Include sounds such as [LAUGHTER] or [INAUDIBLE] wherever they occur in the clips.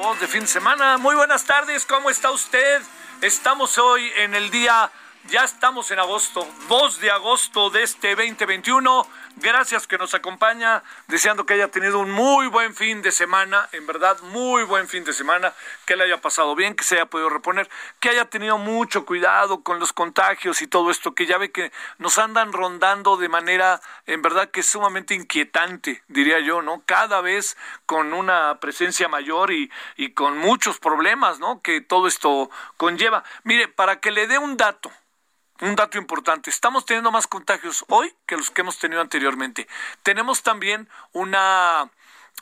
Voz de fin de semana. Muy buenas tardes. ¿Cómo está usted? Estamos hoy en el día, ya estamos en agosto, 2 de agosto de este 2021. Gracias que nos acompaña, deseando que haya tenido un muy buen fin de semana, en verdad, muy buen fin de semana, que le haya pasado bien, que se haya podido reponer, que haya tenido mucho cuidado con los contagios y todo esto, que ya ve que nos andan rondando de manera, en verdad, que es sumamente inquietante, diría yo, ¿no? Cada vez con una presencia mayor y, y con muchos problemas, ¿no? Que todo esto conlleva. Mire, para que le dé un dato, un dato importante, estamos teniendo más contagios hoy que los que hemos tenido anteriormente. Tenemos también una,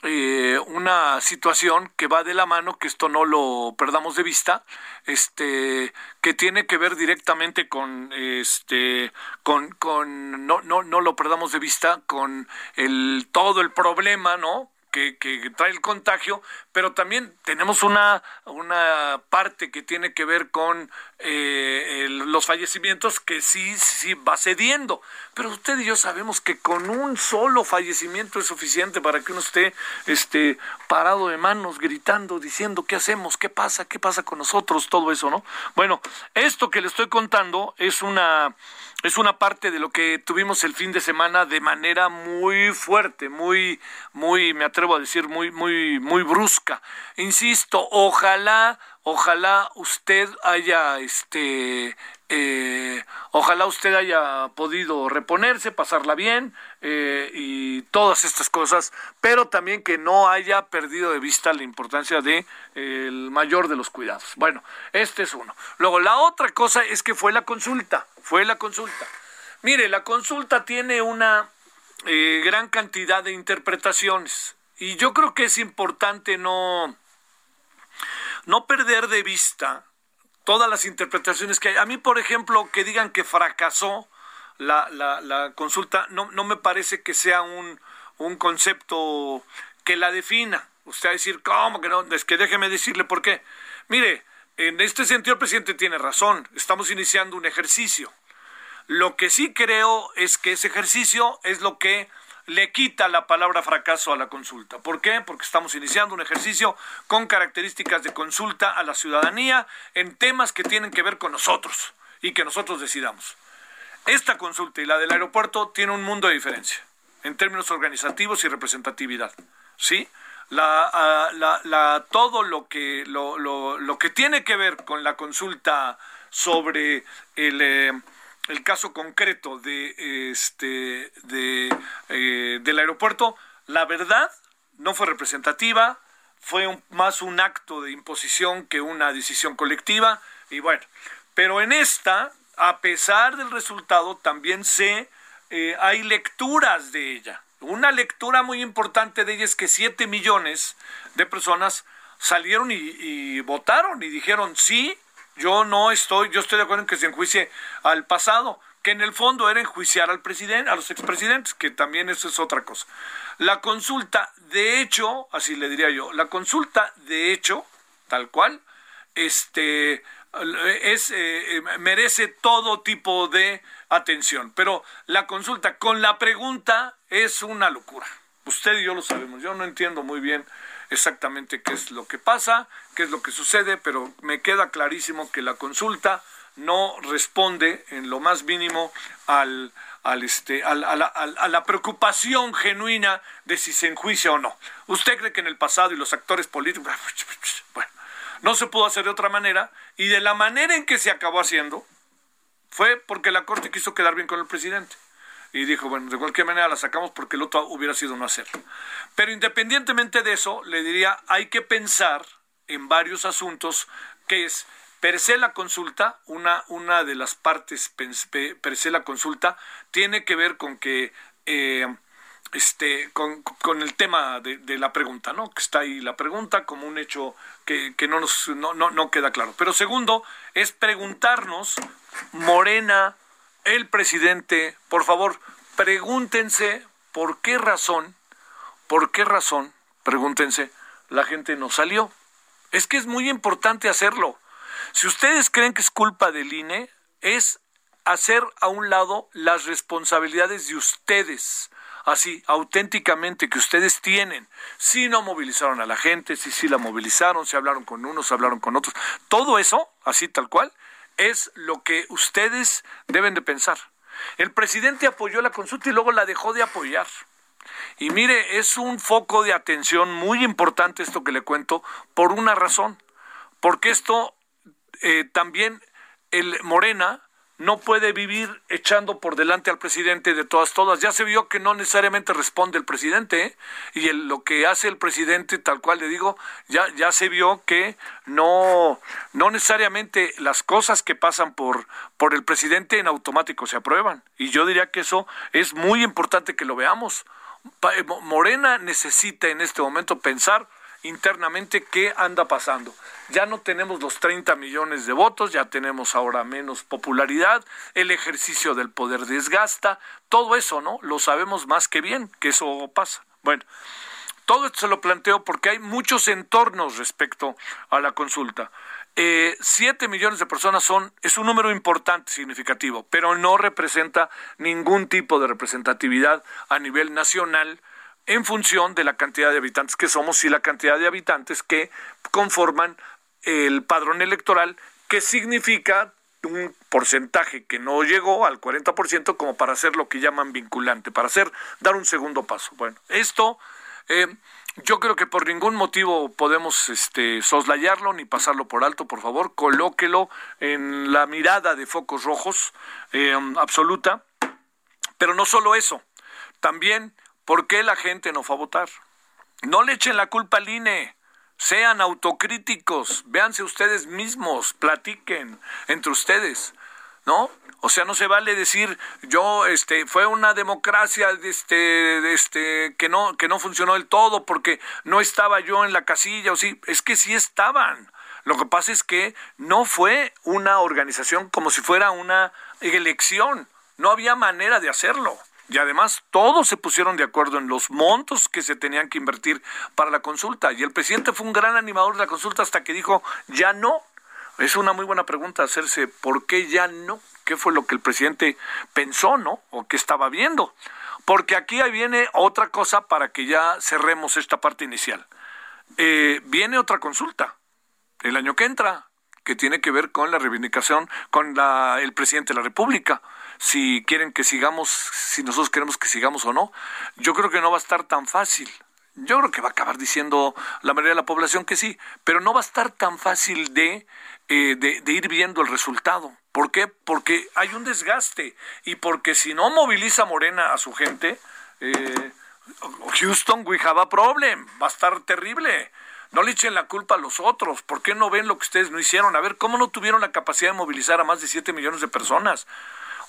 eh, una situación que va de la mano, que esto no lo perdamos de vista, este, que tiene que ver directamente con, este, con, con no, no, no lo perdamos de vista, con el, todo el problema, ¿no? Que, trae el contagio, pero también tenemos una, una parte que tiene que ver con eh, los fallecimientos que sí, sí va cediendo. Pero usted y yo sabemos que con un solo fallecimiento es suficiente para que uno esté este, parado de manos, gritando, diciendo qué hacemos, qué pasa, qué pasa con nosotros, todo eso, ¿no? Bueno, esto que le estoy contando es una es una parte de lo que tuvimos el fin de semana de manera muy fuerte, muy, muy, me atrevo a decir, muy, muy, muy brusca. Insisto, ojalá, ojalá usted haya, este, eh, ojalá usted haya podido reponerse, pasarla bien eh, y todas estas cosas, pero también que no haya perdido de vista la importancia de eh, el mayor de los cuidados. Bueno, este es uno. Luego, la otra cosa es que fue la consulta, fue la consulta. Mire, la consulta tiene una gran cantidad de interpretaciones y yo creo que es importante no, no perder de vista todas las interpretaciones que hay. A mí, por ejemplo, que digan que fracasó la, la, consulta, no, no me parece que sea un, un concepto que la defina. Usted va a decir, ¿cómo que no? Es que déjeme decirle por qué. Mire, en este sentido el presidente tiene razón. Estamos iniciando un ejercicio. Lo que sí creo es que ese ejercicio es lo que le quita la palabra fracaso a la consulta. ¿Por qué? Porque estamos iniciando un ejercicio con características de consulta a la ciudadanía en temas que tienen que ver con nosotros y que nosotros decidamos. Esta consulta y la del aeropuerto tiene un mundo de diferencia en términos organizativos y representatividad. ¿Sí? La, la, la, todo lo que, lo, lo, lo, que tiene que ver con la consulta sobre el... Eh, el caso concreto de este de, eh, del aeropuerto, la verdad no fue representativa, fue un, más un acto de imposición que una decisión colectiva, y bueno, pero en esta, a pesar del resultado, también sé, eh, hay lecturas de ella. Una lectura muy importante de ella es que 7 millones de personas salieron y votaron y dijeron sí, yo no estoy, yo estoy de acuerdo en que se enjuicie al pasado, que en el fondo era enjuiciar al presidente, a los expresidentes, que también eso es otra cosa. La consulta, de hecho, así le diría yo, la consulta, de hecho, tal cual, este, es, eh, merece todo tipo de atención, pero la consulta con la pregunta es una locura. Usted y yo lo sabemos, yo no entiendo muy bien exactamente qué es lo que pasa, qué es lo que sucede, pero me queda clarísimo que la consulta no responde en lo más mínimo al, al este, a, la, a, la, preocupación genuina de si se enjuicia o no. ¿Usted cree que en el pasado y los actores políticos, [LAUGHS] bueno, no se pudo hacer de otra manera y de la manera en que se acabó haciendo fue porque la Corte quiso quedar bien con el presidente? Y dijo, bueno, de cualquier manera la sacamos porque el otro hubiera sido no hacerlo. Pero independientemente de eso, le diría, hay que pensar en varios asuntos, que es per se la consulta, una, una de las partes per se la consulta, tiene que ver con que... Eh, este, con, con, el tema de, de, la pregunta, ¿no? Que está ahí la pregunta como un hecho que, que no nos no, no, no queda claro. Pero segundo, es preguntarnos, Morena, el presidente, por favor, pregúntense por qué razón, por qué razón, pregúntense, la gente no salió. Es que es muy importante hacerlo. Si ustedes creen que es culpa del INE, es hacer a un lado las responsabilidades de ustedes, así, auténticamente, que ustedes tienen. Si no movilizaron a la gente, si sí la movilizaron, si hablaron con unos, si hablaron con otros. Todo eso, así tal cual, es lo que ustedes deben de pensar. El presidente apoyó la consulta y luego la dejó de apoyar. Y mire, es un foco de atención muy importante esto que le cuento por una razón. Porque esto eh, también el Morena no puede vivir echando por delante al presidente de todas todas. Ya se vio que no necesariamente responde el presidente ¿eh? y lo que hace el presidente, tal cual le digo, ya ya se vio que no no necesariamente las cosas que pasan por por el presidente en automático se aprueban y yo diría que eso es muy importante que lo veamos. Eh, Morena necesita en este momento pensar internamente qué anda pasando. Ya no tenemos los 30 millones de votos, ya tenemos ahora menos popularidad, el ejercicio del poder desgasta, todo eso, ¿no? Lo sabemos más que bien que eso pasa. Bueno, todo esto se lo planteo porque hay muchos entornos respecto a la consulta. Eh, siete millones de personas son, es un número importante, significativo, pero no representa ningún tipo de representatividad a nivel nacional en función de la cantidad de habitantes que somos y la cantidad de habitantes que conforman el padrón electoral, que significa un porcentaje que no llegó al 40% como para hacer lo que llaman vinculante, para hacer dar un segundo paso. Bueno, esto eh, yo creo que por ningún motivo podemos este, soslayarlo ni pasarlo por alto, por favor, colóquelo en la mirada de focos rojos eh, absoluta. Pero no solo eso, también ¿Por qué la gente no fue a votar? No le echen la culpa al INE. Sean autocríticos, véanse ustedes mismos, platiquen entre ustedes, ¿no? O sea, no se vale decir yo este fue una democracia este este que no que no funcionó del todo porque no estaba yo en la casilla o sí, es que sí estaban. Lo que pasa es que no fue una organización como si fuera una elección, no había manera de hacerlo. Y además todos se pusieron de acuerdo en los montos que se tenían que invertir para la consulta. Y el presidente fue un gran animador de la consulta hasta que dijo, ya no. Es una muy buena pregunta hacerse, ¿por qué ya no? ¿Qué fue lo que el presidente pensó, no? ¿O qué estaba viendo? Porque aquí viene otra cosa para que ya cerremos esta parte inicial. Eh, viene otra consulta el año que entra, que tiene que ver con la reivindicación con la, el presidente de la República si quieren que sigamos, si nosotros queremos que sigamos o no. Yo creo que no va a estar tan fácil. Yo creo que va a acabar diciendo la mayoría de la población que sí, pero no va a estar tan fácil de, eh, de, ir viendo el resultado. ¿Por qué? Porque hay un desgaste y porque si no moviliza Morena a su gente, eh, Houston, we have a problem, va a estar terrible. No le echen la culpa a los otros. ¿Por qué no ven lo que ustedes no hicieron? A ver, ¿cómo no tuvieron la capacidad de movilizar a más de 7 millones de personas?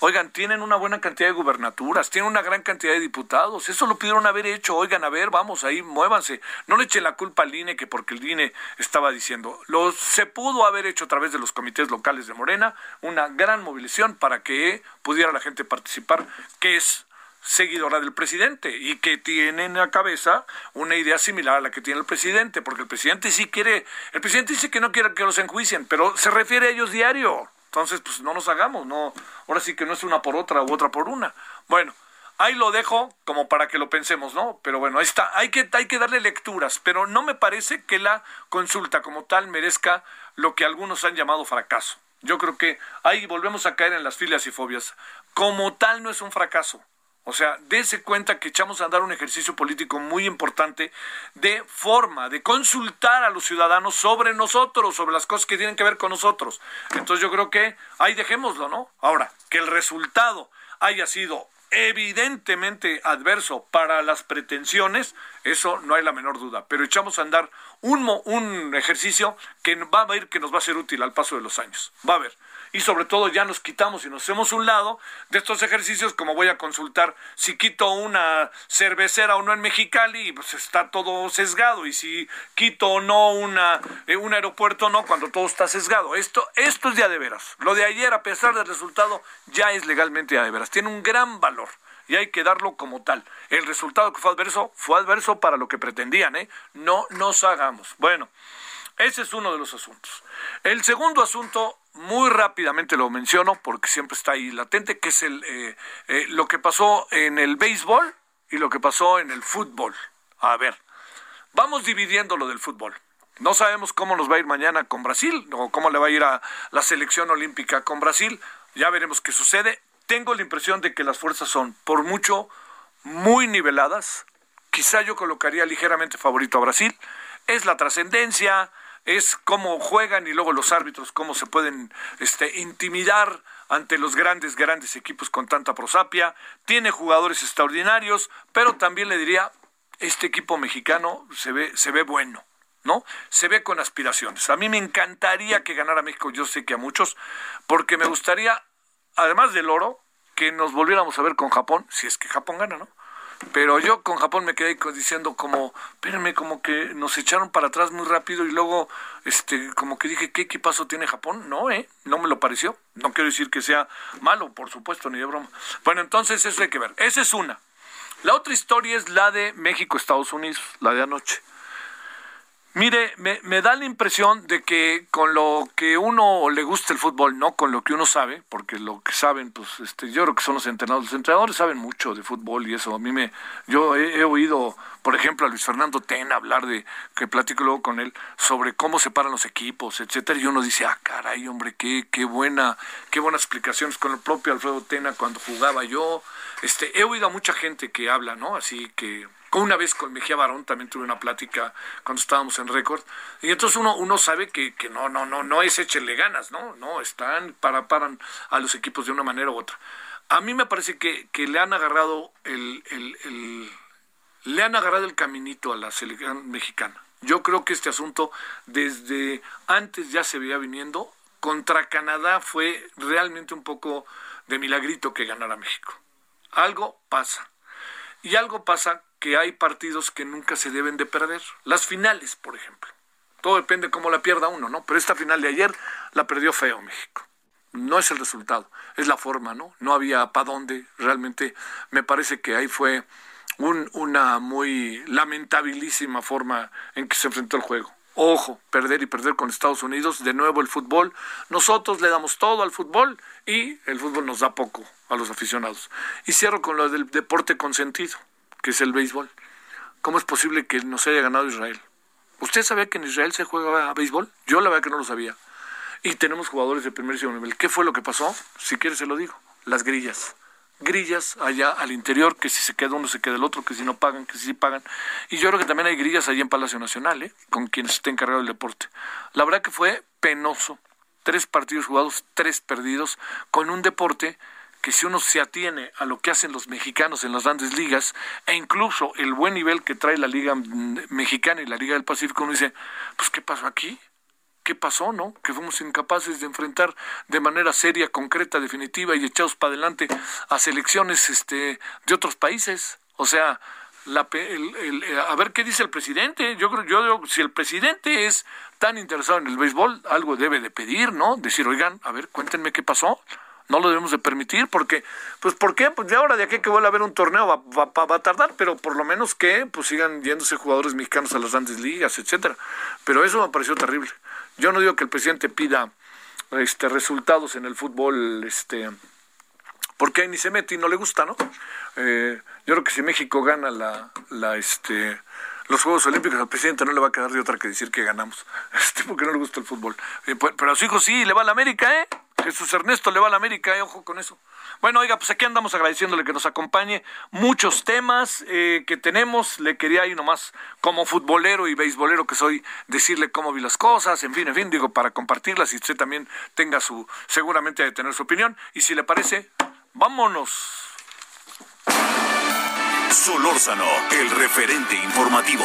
Oigan, tienen una buena cantidad de gubernaturas, tienen una gran cantidad de diputados. Eso lo pidieron haber hecho. Oigan, a ver, vamos ahí, muévanse. No le echen la culpa al INE que porque el INE estaba diciendo. Lo se pudo haber hecho a través de los comités locales de Morena una gran movilización para que pudiera la gente participar, que es seguidora del presidente y que tiene en la cabeza una idea similar a la que tiene el presidente, porque el presidente sí quiere, el presidente dice que no quiere que los enjuicien, pero se refiere a ellos diario. Entonces, pues no nos hagamos, no, ahora sí que no es una por otra u otra por una. Bueno, ahí lo dejo como para que lo pensemos, ¿no? Pero bueno, ahí está, hay que, hay que darle lecturas, pero no me parece que la consulta como tal merezca lo que algunos han llamado fracaso. Yo creo que ahí volvemos a caer en las filias y fobias. Como tal no es un fracaso. O sea, dése cuenta que echamos a andar un ejercicio político muy importante de forma, de consultar a los ciudadanos sobre nosotros, sobre las cosas que tienen que ver con nosotros. Entonces yo creo que ahí dejémoslo, ¿no? Ahora, que el resultado haya sido evidentemente adverso para las pretensiones, eso no hay la menor duda, pero echamos a andar un, un ejercicio que va a ir que nos va a ser útil al paso de los años. Va a ver y sobre todo ya nos quitamos y nos hacemos un lado de estos ejercicios como voy a consultar si quito una cervecera o no en Mexicali pues está todo sesgado y si quito o no una eh, un aeropuerto no cuando todo está sesgado esto esto es ya de veras lo de ayer a pesar del resultado ya es legalmente ya de veras tiene un gran valor y hay que darlo como tal. El resultado que fue adverso fue adverso para lo que pretendían, ¿eh? No nos hagamos. Bueno, ese es uno de los asuntos. El segundo asunto muy rápidamente lo menciono porque siempre está ahí latente, que es el, eh, eh, lo que pasó en el béisbol y lo que pasó en el fútbol. A ver, vamos dividiendo lo del fútbol. No sabemos cómo nos va a ir mañana con Brasil o cómo le va a ir a la selección olímpica con Brasil. Ya veremos qué sucede. Tengo la impresión de que las fuerzas son, por mucho, muy niveladas. Quizá yo colocaría ligeramente favorito a Brasil. Es la trascendencia, es cómo juegan y luego los árbitros, cómo se pueden este, intimidar ante los grandes, grandes equipos con tanta prosapia. Tiene jugadores extraordinarios, pero también le diría, este equipo mexicano se ve, se ve bueno. ¿no? Se ve con aspiraciones. A mí me encantaría que ganara México, yo sé que a muchos, porque me gustaría, además del oro, que nos volviéramos a ver con Japón, si es que Japón gana, ¿no? Pero yo con Japón me quedé diciendo como, espérenme, como que nos echaron para atrás muy rápido y luego, este, como que dije, ¿qué equipazo tiene Japón? No, ¿eh? No me lo pareció. No quiero decir que sea malo, por supuesto, ni de broma. Bueno, entonces eso hay que ver. Esa es una. La otra historia es la de México-Estados Unidos, la de anoche. Mire, me, me, da la impresión de que con lo que uno le gusta el fútbol, no con lo que uno sabe, porque lo que saben, pues este, yo creo que son los entrenadores. Los entrenadores saben mucho de fútbol y eso. A mí me, yo he, oído, por ejemplo, a Luis Fernando Tena hablar de, que platico luego con él, sobre cómo se paran los equipos, etcétera. Y uno dice, ah, caray, hombre, qué, qué buena, qué buenas explicaciones con el propio Alfredo Tena cuando jugaba yo. Este, he oído a mucha gente que habla, ¿no? Así que una vez con Mejía Barón también tuve una plática cuando estábamos en récord. Y entonces uno, uno sabe que, que no, no, no, no es échenle ganas, ¿no? No, están, para, paran a los equipos de una manera u otra. A mí me parece que, que le han agarrado el, el, le han agarrado el caminito a la selección mexicana. Yo creo que este asunto desde antes ya se veía viniendo. Contra Canadá fue realmente un poco de milagrito que ganara México. Algo pasa. Y algo pasa que hay partidos que nunca se deben de perder. Las finales, por ejemplo. Todo depende cómo la pierda uno, ¿no? Pero esta final de ayer la perdió feo México. No es el resultado, es la forma, ¿no? No había para dónde. Realmente me parece que ahí fue una muy lamentabilísima forma en que se enfrentó el juego. Ojo, perder y perder con Estados Unidos, de nuevo el fútbol. Nosotros le damos todo al fútbol y el fútbol nos da poco a los aficionados. Y cierro con lo del deporte consentido que es el béisbol. ¿Cómo es posible que no se haya ganado Israel? ¿Usted sabía que en Israel se juega béisbol? Yo la verdad que no lo sabía. Y tenemos jugadores de primer y segundo nivel. ¿Qué fue lo que pasó? Si quiere se lo digo. Las grillas. Grillas allá al interior, que si se queda uno se queda el otro, que si no pagan, que si sí pagan. Y yo creo que también hay grillas allá en Palacio Nacional, ¿eh? con quienes está encargado del deporte. La verdad que fue penoso. Tres partidos jugados, tres perdidos, con un deporte que si uno se atiene a lo que hacen los mexicanos en las grandes ligas e incluso el buen nivel que trae la Liga Mexicana y la Liga del Pacífico, uno dice, pues ¿qué pasó aquí? ¿Qué pasó, no? Que fuimos incapaces de enfrentar de manera seria, concreta, definitiva y echados para adelante a selecciones este, de otros países. O sea, la, a ver qué dice el presidente. Yo creo, yo si el presidente es tan interesado en el béisbol, algo debe de pedir, ¿no? Decir, oigan, a ver, cuéntenme qué pasó no lo debemos de permitir porque, pues, ¿por qué? Pues de ahora de aquí que vuelva a haber un torneo va, va, a tardar, pero por lo menos que pues sigan yéndose jugadores mexicanos a las grandes ligas, etcétera. Pero eso me pareció terrible. Yo no digo que el presidente pida este resultados en el fútbol este porque ni se mete y no le gusta, ¿no? Eh, yo creo que si México gana la, la este, los Juegos Olímpicos al presidente no le va a quedar de otra que decir que ganamos, [LAUGHS] este, porque no le gusta el fútbol. Eh, pues, pero a su hijo sí, le va a la América, ¿eh? Jesús Ernesto le va a la América, ¿eh? ojo con eso. Bueno, oiga, pues aquí andamos agradeciéndole que nos acompañe. Muchos temas eh, que tenemos. Le quería ahí nomás, como futbolero y beisbolero que soy, decirle cómo vi las cosas. En fin, en fin, digo, para compartirlas y usted también tenga su, seguramente de tener su opinión. Y si le parece, vámonos. Solórzano, el referente informativo.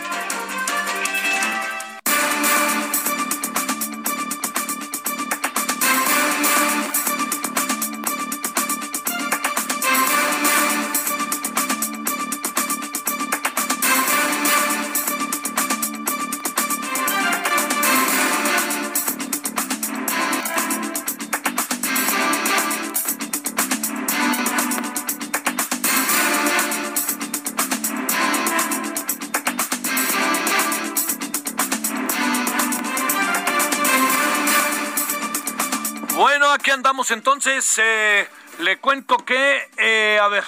Andamos entonces. Eh, le cuento que, eh, a ver,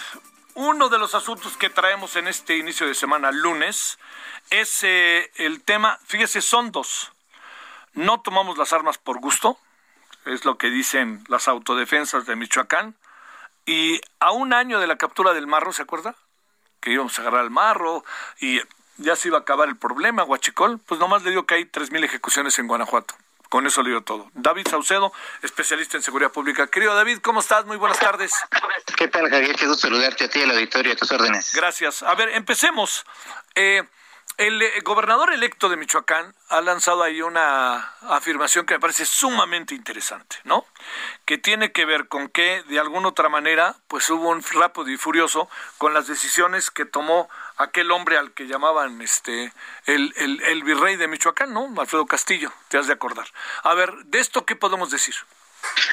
uno de los asuntos que traemos en este inicio de semana, lunes, es eh, el tema, fíjese, son dos. No tomamos las armas por gusto, es lo que dicen las autodefensas de Michoacán. Y a un año de la captura del marro, ¿se acuerda? Que íbamos a agarrar al marro y ya se iba a acabar el problema, Guachicol. Pues nomás le digo que hay 3.000 ejecuciones en Guanajuato. Con eso le digo todo. David Saucedo, especialista en seguridad pública. Querido David, ¿cómo estás? Muy buenas tardes. ¿Qué tal, Javier? Qué gusto saludarte a ti, al auditorio, a tus órdenes. Gracias. A ver, empecemos. Eh, el eh, gobernador electo de Michoacán ha lanzado ahí una afirmación que me parece sumamente interesante, ¿no? Que tiene que ver con que, de alguna otra manera, pues hubo un rápido y furioso con las decisiones que tomó aquel hombre al que llamaban este el, el, el virrey de Michoacán, ¿no? Alfredo Castillo, te has de acordar. A ver, ¿de esto qué podemos decir?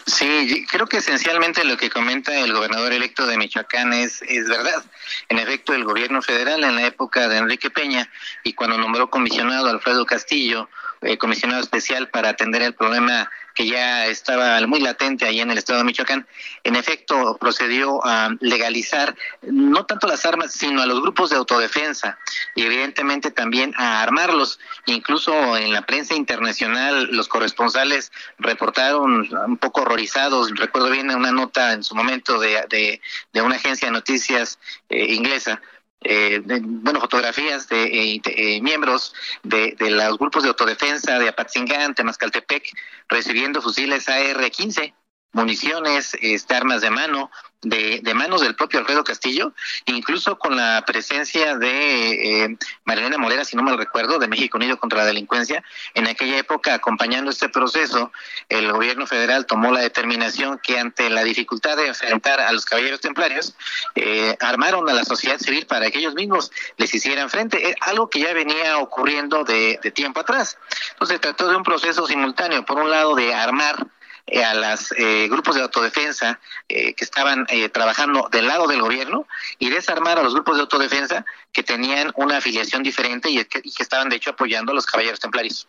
Sí, creo que esencialmente lo que comenta el gobernador electo de Michoacán es, es verdad. En efecto, el gobierno federal en la época de Enrique Peña y cuando nombró comisionado Alfredo Castillo, eh, comisionado especial para atender el problema que ya estaba muy latente ahí en el estado de Michoacán, en efecto procedió a legalizar no tanto las armas, sino a los grupos de autodefensa y evidentemente también a armarlos. Incluso en la prensa internacional los corresponsales reportaron un poco horrorizados, recuerdo bien una nota en su momento de, de, una agencia de noticias eh, inglesa, eh, bueno, fotografías de, eh, eh, miembros de, de, los grupos de autodefensa de Apatzingán, Temascaltepec, recibiendo fusiles AR-15, municiones, este, armas de mano, de, de, manos del propio Alfredo Castillo, incluso con la presencia de eh, Marilena Morera, si no mal recuerdo, de México Unido contra la Delincuencia. En aquella época, acompañando este proceso, el gobierno federal tomó la determinación que ante la dificultad de enfrentar a los caballeros templarios, eh, armaron a la sociedad civil para que ellos mismos les hicieran frente, algo que ya venía ocurriendo de, de tiempo atrás. Entonces, trató de un proceso simultáneo, por un lado, de armar eh, a los eh, grupos de autodefensa eh, que estaban trabajando del lado del gobierno y desarmar a los grupos de autodefensa que tenían una afiliación diferente y que, y que estaban de hecho apoyando a los caballeros templarios.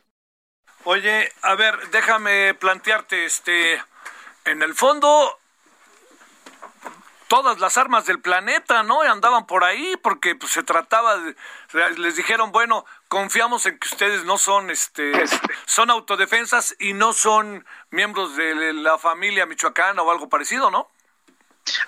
Oye, a ver, déjame plantearte, este, en el fondo todas las armas del planeta, ¿no? Andaban por ahí porque pues, se trataba de, les dijeron, bueno, confiamos en que ustedes no son, este, son autodefensas y no son miembros de la familia michoacana o algo parecido, ¿no?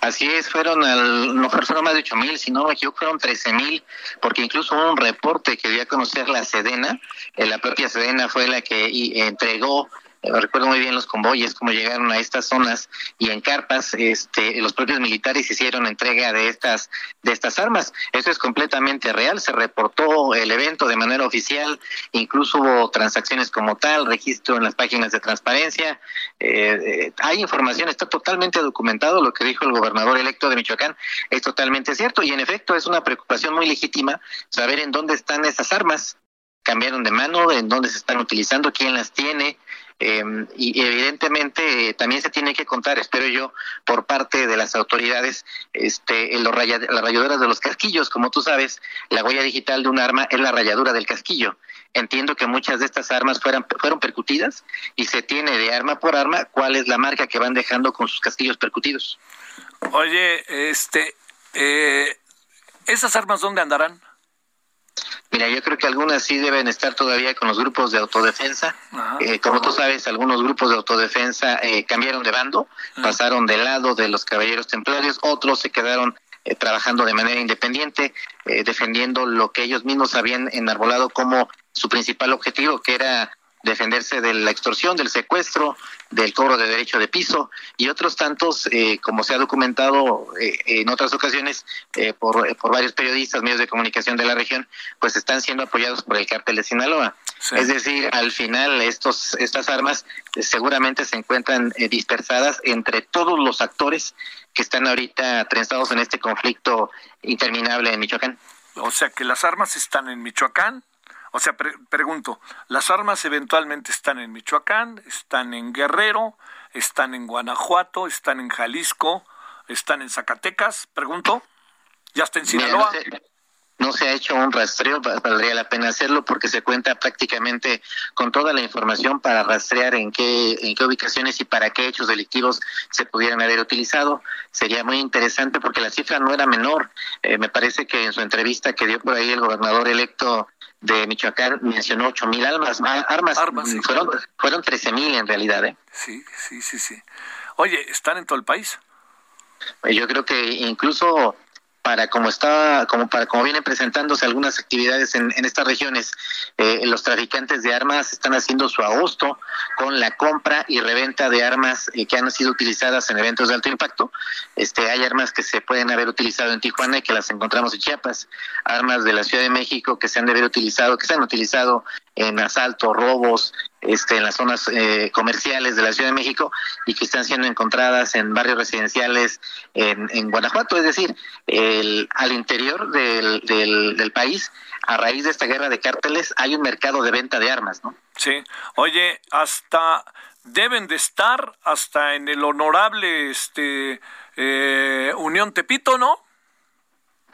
Así es, fueron, al, no fueron más de ocho mil, sino me equivoco, fueron trece mil, porque incluso hubo un reporte que dio a conocer la Sedena, eh, la propia Sedena fue la que entregó recuerdo muy bien los convoyes, cómo llegaron a estas zonas y en carpas, este, los propios militares hicieron entrega de estas, de estas armas. Eso es completamente real, se reportó el evento de manera oficial, incluso hubo transacciones como tal, registro en las páginas de transparencia, eh, eh, hay información, está totalmente documentado lo que dijo el gobernador electo de Michoacán, es totalmente cierto y en efecto es una preocupación muy legítima saber en dónde están esas armas cambiaron de mano, en dónde se están utilizando, quién las tiene, Em, y evidentemente eh, también se tiene que contar, espero yo, por parte de las autoridades, este, en los las rayaduras de los casquillos. Como tú sabes, la huella digital de un arma es la rayadura del casquillo. Entiendo que muchas de estas armas fueran, fueron percutidas y se tiene de arma por arma cuál es la marca que van dejando con sus casquillos percutidos. Oye, este, eh, ¿esas armas dónde andarán? Mira, yo creo que algunas sí deben estar todavía con los grupos de autodefensa. Eh, como tú sabes, algunos grupos de autodefensa eh, cambiaron de bando, pasaron del lado de los caballeros templarios, otros se quedaron eh, trabajando de manera independiente, defendiendo lo que ellos mismos habían enarbolado como su principal objetivo, que era defenderse de la extorsión, del secuestro, del cobro de derecho de piso y otros tantos, eh, como se ha documentado eh, en otras ocasiones eh, por, por, varios periodistas, medios de comunicación de la región, pues están siendo apoyados por el cártel de Sinaloa. Es decir, al final estos, estas armas seguramente se encuentran dispersadas entre todos los actores que están ahorita trenzados en este conflicto interminable en Michoacán. O sea que las armas están en Michoacán, o sea, pregunto, ¿las armas eventualmente están en Michoacán, están en Guerrero, están en Guanajuato, están en Jalisco, están en Zacatecas? Pregunto. ¿Ya está en Sinaloa? no se ha hecho un rastreo, valdría la pena hacerlo porque se cuenta prácticamente con toda la información para rastrear en qué, en qué ubicaciones y para qué hechos delictivos se pudieran haber utilizado. Sería muy interesante porque la cifra no era menor. Eh, me parece que en su entrevista que dio por ahí el gobernador electo de Michoacán mencionó ocho mil armas, armas, fueron, fueron trece mil en realidad. ¿eh? Sí, sí, sí, sí. Oye, ¿están en todo el país? Yo creo que incluso para como está, como para como vienen presentándose algunas actividades en, en estas regiones, eh, los traficantes de armas están haciendo su agosto con la compra y reventa de armas eh, que han sido utilizadas en eventos de alto impacto. Este, hay armas que se pueden haber utilizado en Tijuana y que las encontramos en Chiapas, armas de la Ciudad de México que se han de haber utilizado, que se han utilizado en asaltos, robos, este, en las zonas eh, comerciales de la Ciudad de México y que están siendo encontradas en barrios residenciales en, en Guanajuato, es decir, el, al interior del, del, país, a raíz de esta guerra de cárteles, hay un mercado de venta de armas, ¿no? Sí, oye, hasta deben de estar hasta en el honorable este eh, Unión Tepito, ¿no?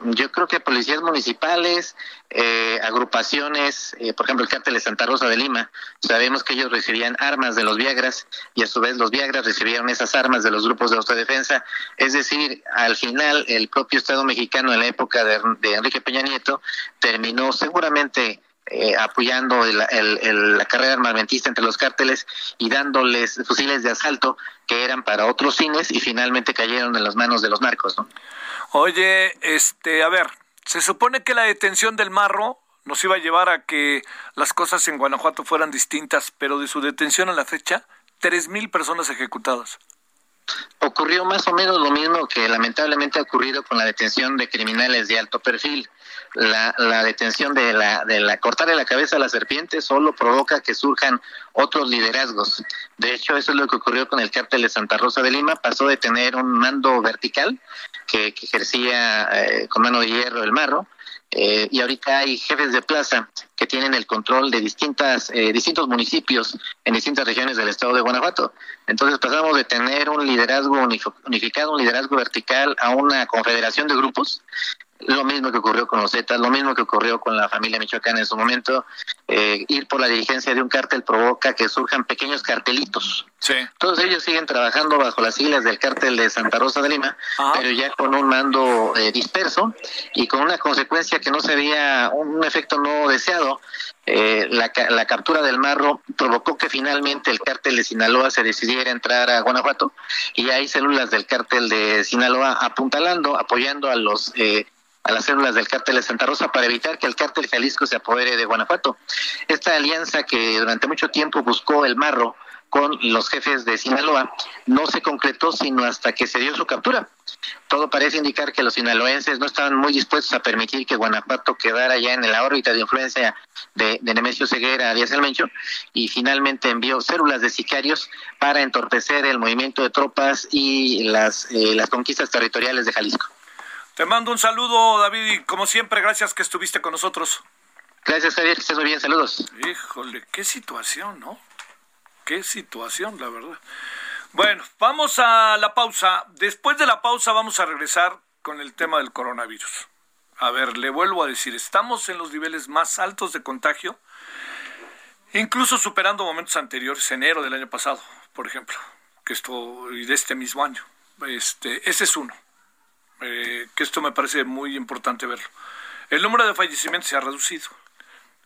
Yo creo que policías municipales, eh, agrupaciones, eh, por ejemplo el cártel de Santa Rosa de Lima, sabemos que ellos recibían armas de los Viagras y a su vez los Viagras recibieron esas armas de los grupos de autodefensa. Es decir, al final el propio Estado mexicano en la época de, Enrique Peña Nieto terminó seguramente eh, apoyando la carrera armamentista entre los cárteles y dándoles fusiles de asalto que eran para otros fines y finalmente cayeron en las manos de los narcos, ¿no? Oye, este, a ver, se supone que la detención del marro nos iba a llevar a que las cosas en Guanajuato fueran distintas, pero de su detención a la fecha, tres mil personas ejecutadas. Ocurrió más o menos lo mismo que lamentablemente ha ocurrido con la detención de criminales de alto perfil. La, la detención de la, de la cortarle la cabeza a la serpiente solo provoca que surjan otros liderazgos. De hecho, eso es lo que ocurrió con el cártel de Santa Rosa de Lima. Pasó de tener un mando vertical que, ejercía eh, con mano de hierro el marro eh, y ahorita hay jefes de plaza que tienen el control de distintas eh, distintos municipios en distintas regiones del estado de Guanajuato. Entonces pasamos de tener un liderazgo unificado, un liderazgo vertical a una confederación de grupos lo mismo que ocurrió con los Zetas, lo mismo que ocurrió con la familia Michoacán en su momento. Eh, ir por la dirigencia de un cártel provoca que surjan pequeños cartelitos. Sí. Todos ellos siguen trabajando bajo las siglas del cártel de Santa Rosa de Lima, pero ya con un mando eh, disperso y con una consecuencia que no sería un efecto no deseado. Eh, la, la, captura del marro provocó que finalmente el cártel de Sinaloa se decidiera entrar a Guanajuato y hay células del cártel de Sinaloa apuntalando, apoyando a los eh, a las células del cártel de Santa Rosa para evitar que el cártel Jalisco se apodere de Guanajuato. Esta alianza que durante mucho tiempo buscó el marro con los jefes de Sinaloa no se concretó sino hasta que se dio su captura. Todo parece indicar que los sinaloenses no estaban muy dispuestos a permitir que Guanajuato quedara ya en la órbita de influencia de, Nemesio Ceguera Díaz El Mencho y finalmente envió células de sicarios para entorpecer el movimiento de tropas y las, eh, las conquistas territoriales de Jalisco. Te mando un saludo, David, y como siempre, gracias que estuviste con nosotros. Gracias, Javier. Estés muy bien. Saludos. Híjole, qué situación, ¿no? Qué situación, la verdad. Bueno, vamos a la pausa. Después de la pausa vamos a regresar con el tema del coronavirus. A ver, le vuelvo a decir, estamos en los niveles más altos de contagio, incluso superando momentos anteriores, enero del año pasado, por ejemplo, que esto y de este mismo año. Este, ese es uno. Eh, que esto me parece muy importante verlo. El número de fallecimientos se ha reducido.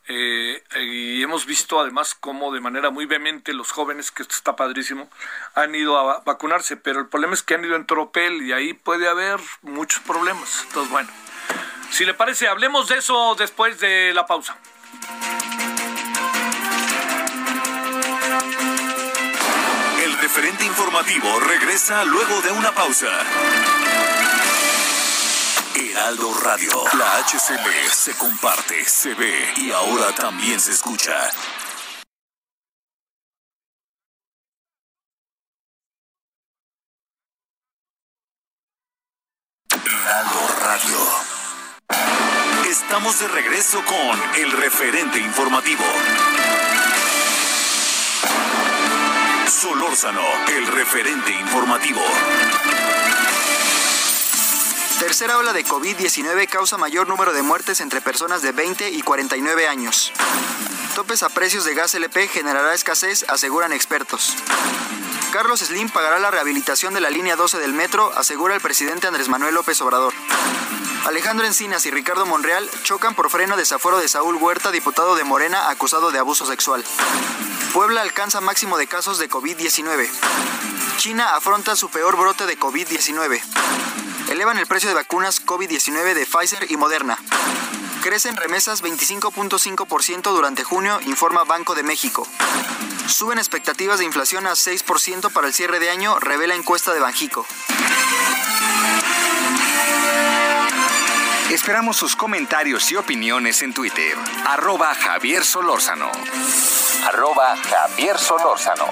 Eh, y hemos visto además cómo de manera muy vehemente los jóvenes, que esto está padrísimo, han ido a vacunarse, pero el problema es que han ido en tropel y ahí puede haber muchos problemas. Entonces, bueno, si le parece, hablemos de eso después de la pausa. El referente informativo regresa luego de una pausa. Heraldo Radio. La HCL se comparte, se ve y ahora también se escucha. Heraldo Radio. Estamos de regreso con el referente informativo. Solórzano, el referente informativo. Tercera ola de COVID-19 causa mayor número de muertes entre personas de 20 y 49 años. Topes a precios de gas LP generará escasez, aseguran expertos. Carlos Slim pagará la rehabilitación de la línea 12 del metro, asegura el presidente Andrés Manuel López Obrador. Alejandro Encinas y Ricardo Monreal chocan por freno desaforo de Saúl Huerta, diputado de Morena, acusado de abuso sexual. Puebla alcanza máximo de casos de COVID-19. China afronta su peor brote de COVID-19. Elevan el precio de vacunas COVID-19 de Pfizer y Moderna. Crecen remesas 25.5% durante junio, informa Banco de México. Suben expectativas de inflación a 6% para el cierre de año, revela encuesta de Banjico. Esperamos sus comentarios y opiniones en Twitter. Arroba Javier Solórzano. Arroba Javier Solórzano.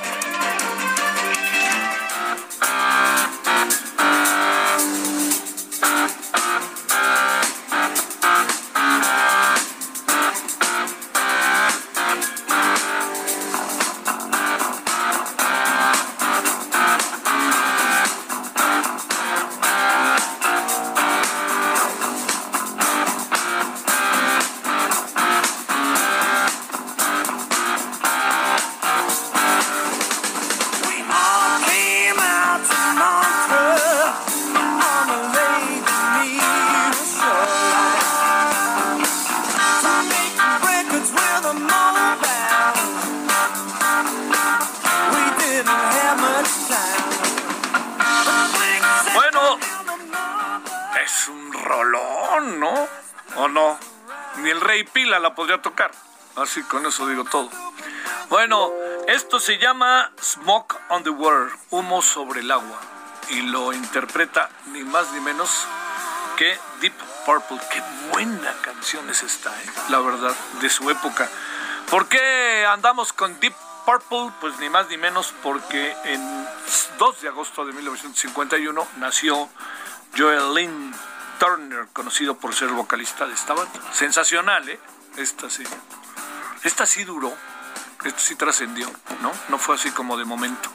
No? Ni el rey Pila la podría tocar. Así con eso digo todo. Bueno, esto se llama Smoke on the Water, humo sobre el agua. Y lo interpreta ni más ni menos que Deep Purple. Qué buena canción es esta, ¿eh? la verdad, de su época. ¿Por qué andamos con Deep Purple? Pues ni más ni menos porque en 2 de agosto de 1951 nació Joel Lynn Turner, conocido por ser vocalista de esta banda. Sensacional, ¿eh? Esta sí. Esta sí duró, esta sí trascendió, ¿no? No fue así como de momento.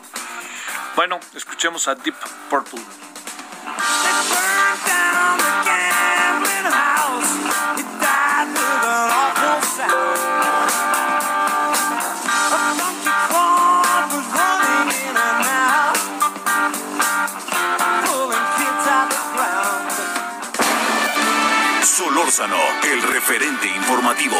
Bueno, escuchemos a Deep Purple. El referente informativo.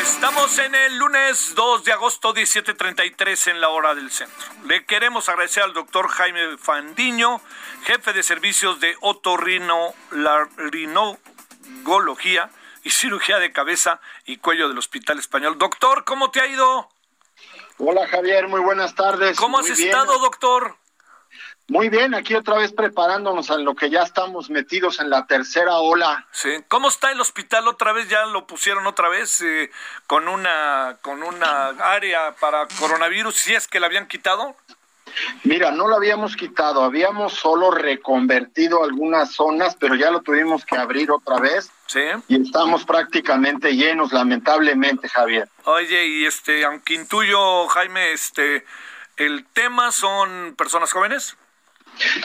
Estamos en el lunes 2 de agosto 17:33 en la hora del centro. Le queremos agradecer al doctor Jaime Fandiño, jefe de servicios de otorrinolaringología y cirugía de cabeza y cuello del Hospital Español. Doctor, ¿cómo te ha ido? Hola Javier, muy buenas tardes. ¿Cómo Muy has bien. estado, doctor? Muy bien, aquí otra vez preparándonos a lo que ya estamos metidos en la tercera ola. Sí. ¿Cómo está el hospital otra vez? Ya lo pusieron otra vez eh, con una con una área para coronavirus, si es que la habían quitado. Mira, no lo habíamos quitado, habíamos solo reconvertido algunas zonas, pero ya lo tuvimos que abrir otra vez. Sí. Y estamos prácticamente llenos, lamentablemente, Javier. Oye, y este, aunque intuyo, Jaime, este, ¿el tema son personas jóvenes?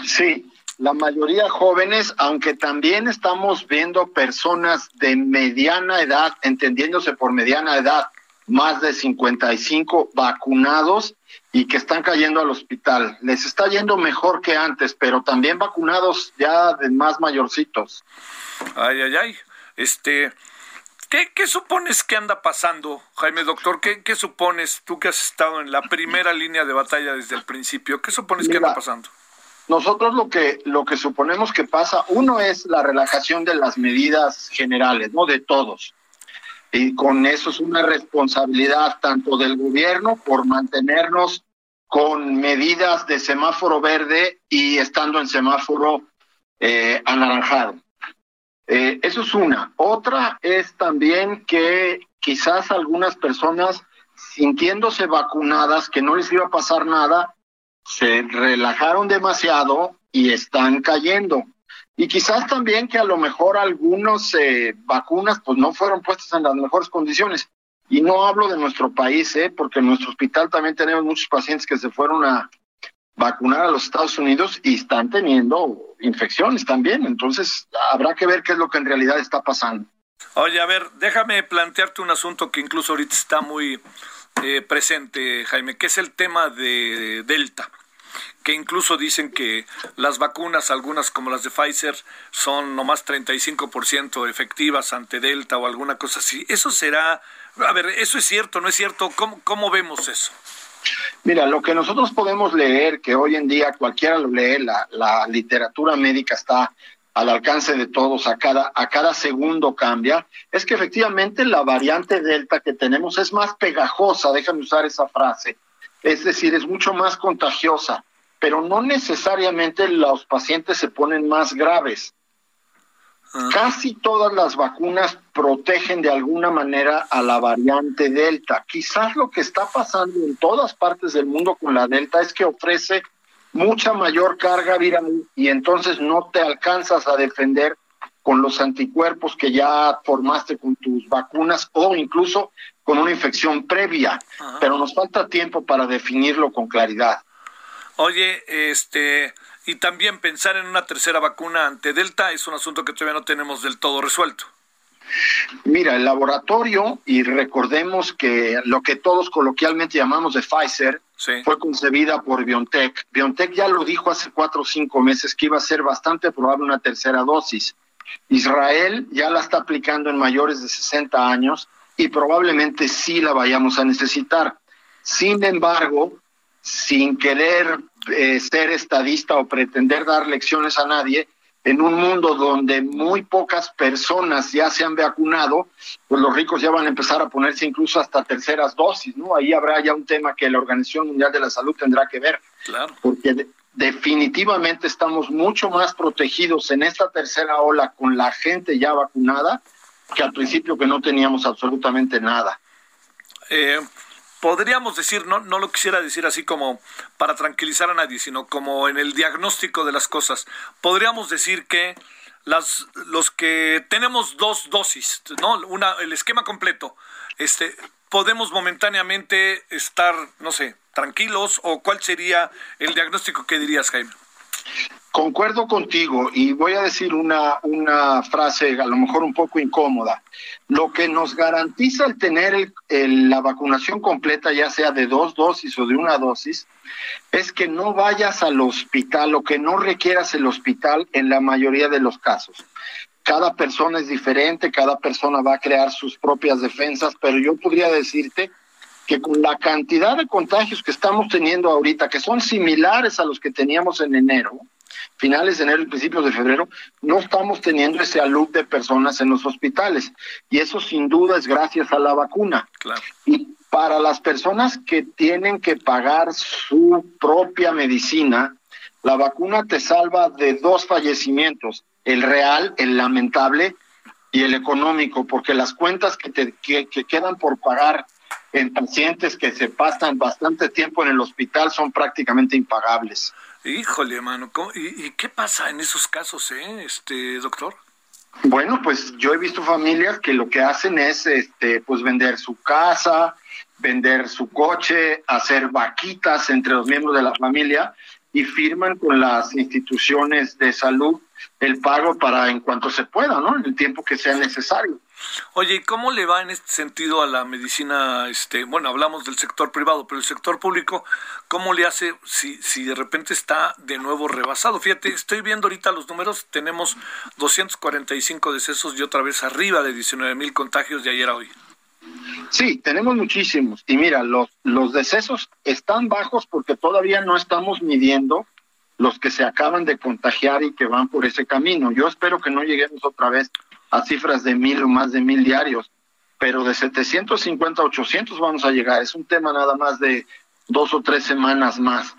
Sí, la mayoría jóvenes, aunque también estamos viendo personas de mediana edad, entendiéndose por mediana edad, más de 55 vacunados y que están cayendo al hospital. Les está yendo mejor que antes, pero también vacunados ya de más mayorcitos. Ay, ay, ay. Este, ¿qué, qué supones que anda pasando, Jaime Doctor? ¿Qué, ¿Qué supones tú que has estado en la primera línea de batalla desde el principio? ¿Qué supones que anda pasando? Nosotros lo que lo que suponemos que pasa, uno es la relajación de las medidas generales, no de todos. Y con eso es una responsabilidad tanto del gobierno por mantenernos con medidas de semáforo verde y estando en semáforo eh, anaranjado. Eh, eso es una. Otra es también que quizás algunas personas sintiéndose vacunadas, que no les iba a pasar nada, se relajaron demasiado y están cayendo. Y quizás también que a lo mejor algunas eh, vacunas pues no fueron puestas en las mejores condiciones. Y no hablo de nuestro país, ¿eh? porque en nuestro hospital también tenemos muchos pacientes que se fueron a vacunar a los Estados Unidos y están teniendo infecciones también. Entonces habrá que ver qué es lo que en realidad está pasando. Oye, a ver, déjame plantearte un asunto que incluso ahorita está muy eh, presente, Jaime, que es el tema de Delta incluso dicen que las vacunas, algunas como las de Pfizer, son nomás 35% efectivas ante Delta o alguna cosa así. ¿Eso será, a ver, eso es cierto, no es cierto? ¿Cómo, cómo vemos eso? Mira, lo que nosotros podemos leer, que hoy en día cualquiera lo lee, la, la literatura médica está al alcance de todos, a cada, a cada segundo cambia, es que efectivamente la variante Delta que tenemos es más pegajosa, déjame usar esa frase, es decir, es mucho más contagiosa pero no necesariamente los pacientes se ponen más graves. Ah. Casi todas las vacunas protegen de alguna manera a la variante Delta. Quizás lo que está pasando en todas partes del mundo con la Delta es que ofrece mucha mayor carga viral y entonces no te alcanzas a defender con los anticuerpos que ya formaste con tus vacunas o incluso con una infección previa. Pero nos falta tiempo para definirlo con claridad. Oye, este, y también pensar en una tercera vacuna ante Delta es un asunto que todavía no tenemos del todo resuelto. Mira, el laboratorio, y recordemos que lo que todos coloquialmente llamamos de Pfizer, fue concebida por BioNTech. BioNTech ya lo dijo hace cuatro o cinco meses que iba a ser bastante probable una tercera dosis. Israel ya la está aplicando en mayores de 60 años y probablemente sí la vayamos a necesitar. Sin embargo, sin querer eh, ser estadista o pretender dar lecciones a nadie, en un mundo donde muy pocas personas ya se han vacunado, pues los ricos ya van a empezar a ponerse incluso hasta terceras dosis, ¿no? Ahí habrá ya un tema que la Organización Mundial de la Salud tendrá que ver. Claro. Porque definitivamente estamos mucho más protegidos en esta tercera ola con la gente ya vacunada que al principio que no teníamos absolutamente nada. Eh, podríamos decir, no, no lo quisiera decir así como para tranquilizar a nadie, sino como en el diagnóstico de las cosas, podríamos decir que las, los que tenemos dos dosis, ¿no? Una, el esquema completo, este, podemos momentáneamente estar, no sé, tranquilos o cuál sería el diagnóstico que dirías, Jaime? Concuerdo contigo y voy a decir una, una frase a lo mejor un poco incómoda. Lo que nos garantiza el tener la vacunación completa, ya sea de dos dosis o de una dosis, es que no vayas al hospital o que no requieras el hospital en la mayoría de los casos. Cada persona es diferente, cada persona va a crear sus propias defensas, pero yo podría decirte que con la cantidad de contagios que estamos teniendo ahorita, que son similares a los que teníamos en enero, finales de enero y principios de febrero, no estamos teniendo ese alud de personas en los hospitales. Y eso sin duda es gracias a la vacuna. Y para las personas que tienen que pagar su propia medicina, la vacuna te salva de dos fallecimientos, el real, el lamentable, y el económico, porque las cuentas que te que quedan por pagar en pacientes que se pasan bastante tiempo en el hospital son prácticamente impagables. Híjole, mano, ¿y, ¿y, qué pasa en esos casos, eh, este doctor? Bueno, pues yo he visto familias que lo que hacen es, este, pues vender su casa, vender su coche, hacer vaquitas entre los miembros de la familia y firman con las instituciones de salud el pago para en cuanto se pueda, ¿no? En el tiempo que sea necesario. Oye, ¿y cómo le va en este sentido a la medicina? Este, bueno, hablamos del sector privado, pero el sector público, ¿cómo le hace si, si de repente está de nuevo rebasado? Fíjate, estoy viendo ahorita los números, tenemos 245 decesos y otra vez arriba de 19 mil contagios de ayer a hoy. Sí, tenemos muchísimos. Y mira, los, los decesos están bajos porque todavía no estamos midiendo los que se acaban de contagiar y que van por ese camino. Yo espero que no lleguemos otra vez a cifras de mil o más de mil diarios, pero de 750 a 800 vamos a llegar. Es un tema nada más de dos o tres semanas más.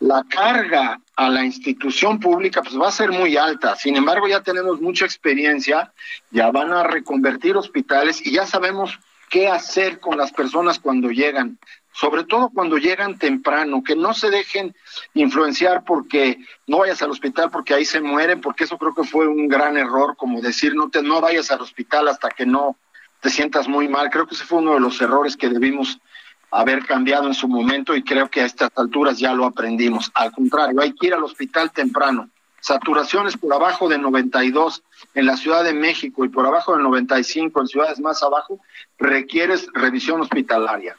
La carga a la institución pública pues va a ser muy alta. Sin embargo, ya tenemos mucha experiencia, ya van a reconvertir hospitales y ya sabemos qué hacer con las personas cuando llegan sobre todo cuando llegan temprano, que no se dejen influenciar porque no vayas al hospital porque ahí se mueren, porque eso creo que fue un gran error, como decir no te no vayas al hospital hasta que no te sientas muy mal. Creo que ese fue uno de los errores que debimos haber cambiado en su momento y creo que a estas alturas ya lo aprendimos. Al contrario, hay que ir al hospital temprano. Saturaciones por abajo de 92 en la Ciudad de México y por abajo de 95 en ciudades más abajo, requieres revisión hospitalaria.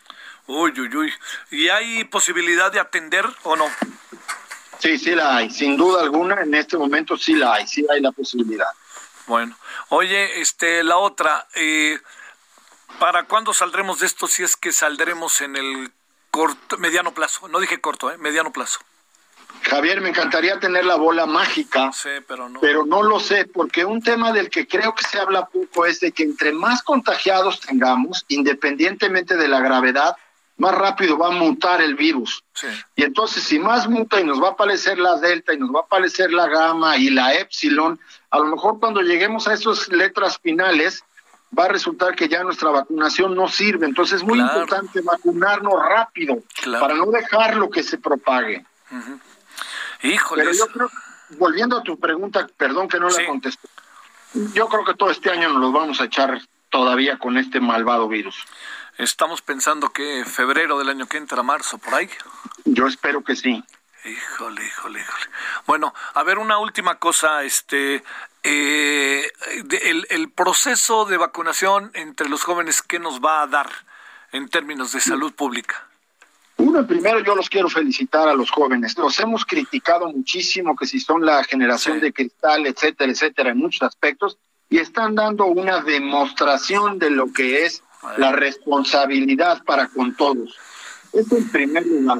Uy, uy, uy. ¿Y hay posibilidad de atender o no? Sí, sí la hay. Sin duda alguna, en este momento sí la hay. Sí hay la posibilidad. Bueno. Oye, este, la otra, eh, ¿para cuándo saldremos de esto si es que saldremos en el corto, mediano plazo? No dije corto, ¿eh? Mediano plazo. Javier, me encantaría tener la bola mágica, sí, pero, no. pero no lo sé, porque un tema del que creo que se habla poco es de que entre más contagiados tengamos, independientemente de la gravedad, más rápido va a mutar el virus. Y entonces, si más muta y nos va a aparecer la delta y nos va a aparecer la gamma y la epsilon, a lo mejor cuando lleguemos a esas letras finales, va a resultar que ya nuestra vacunación no sirve. Entonces es muy importante vacunarnos rápido para no dejarlo que se propague. Híjole. Pero yo creo, volviendo a tu pregunta, perdón que no la contesté, yo creo que todo este año nos lo vamos a echar todavía con este malvado virus. Estamos pensando que febrero del año que entra, marzo, por ahí. Yo espero que sí. Híjole, híjole, híjole. Bueno, a ver, una última cosa, este, eh, el, el, proceso de vacunación entre los jóvenes, ¿qué nos va a dar en términos de salud pública? Uno, primero yo los quiero felicitar a los jóvenes. Los hemos criticado muchísimo, que si son la generación de cristal, etcétera, etcétera, en muchos aspectos, y están dando una demostración de lo que es la responsabilidad para con todos. Esto en primer lugar.